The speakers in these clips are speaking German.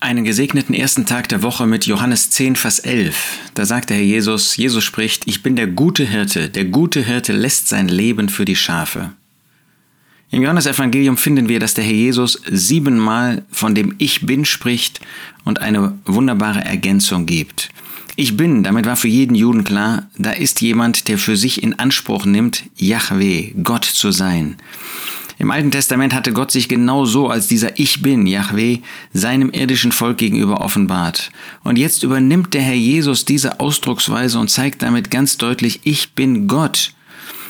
Einen gesegneten ersten Tag der Woche mit Johannes 10, Vers 11. Da sagt der Herr Jesus, Jesus spricht, ich bin der gute Hirte, der gute Hirte lässt sein Leben für die Schafe. Im Johannesevangelium finden wir, dass der Herr Jesus siebenmal von dem Ich Bin spricht und eine wunderbare Ergänzung gibt. Ich bin, damit war für jeden Juden klar, da ist jemand, der für sich in Anspruch nimmt, Yahweh, Gott zu sein. Im Alten Testament hatte Gott sich genau so als dieser Ich bin, Yahweh, seinem irdischen Volk gegenüber offenbart. Und jetzt übernimmt der Herr Jesus diese Ausdrucksweise und zeigt damit ganz deutlich, ich bin Gott.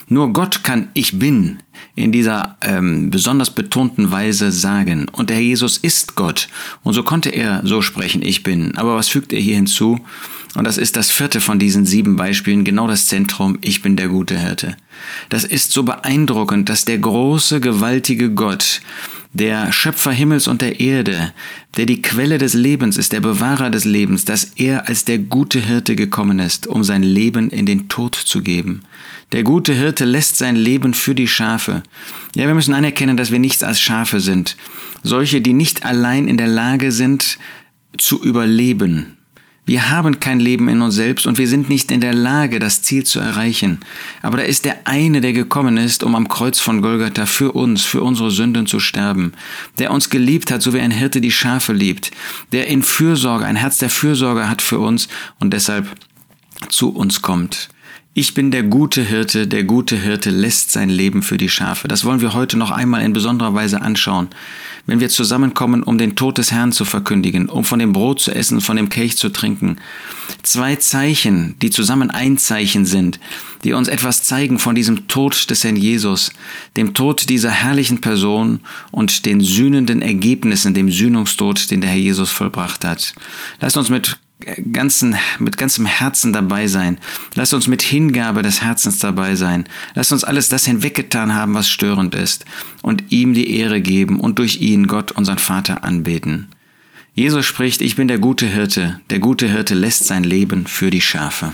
Nur Gott kann Ich bin in dieser ähm, besonders betonten Weise sagen. Und der Herr Jesus ist Gott. Und so konnte er so sprechen, ich bin. Aber was fügt er hier hinzu? Und das ist das vierte von diesen sieben Beispielen, genau das Zentrum, ich bin der gute Hirte. Das ist so beeindruckend, dass der große, gewaltige Gott, der Schöpfer Himmels und der Erde, der die Quelle des Lebens ist, der Bewahrer des Lebens, dass er als der gute Hirte gekommen ist, um sein Leben in den Tod zu geben. Der gute Hirte lässt sein Leben für die Schafe. Ja, wir müssen anerkennen, dass wir nichts als Schafe sind. Solche, die nicht allein in der Lage sind, zu überleben, wir haben kein Leben in uns selbst und wir sind nicht in der Lage, das Ziel zu erreichen. Aber da ist der eine, der gekommen ist, um am Kreuz von Golgatha für uns, für unsere Sünden zu sterben, der uns geliebt hat, so wie ein Hirte die Schafe liebt, der in Fürsorge, ein Herz der Fürsorge hat für uns und deshalb zu uns kommt. Ich bin der gute Hirte, der gute Hirte lässt sein Leben für die Schafe. Das wollen wir heute noch einmal in besonderer Weise anschauen. Wenn wir zusammenkommen, um den Tod des Herrn zu verkündigen, um von dem Brot zu essen, von dem Kelch zu trinken. Zwei Zeichen, die zusammen ein Zeichen sind, die uns etwas zeigen von diesem Tod des Herrn Jesus, dem Tod dieser herrlichen Person und den sühnenden Ergebnissen, dem Sühnungstod, den der Herr Jesus vollbracht hat. Lasst uns mit ganzen, mit ganzem Herzen dabei sein. Lass uns mit Hingabe des Herzens dabei sein. Lass uns alles das hinweggetan haben, was störend ist, und ihm die Ehre geben und durch ihn Gott, unseren Vater, anbeten. Jesus spricht, ich bin der gute Hirte, der gute Hirte lässt sein Leben für die Schafe.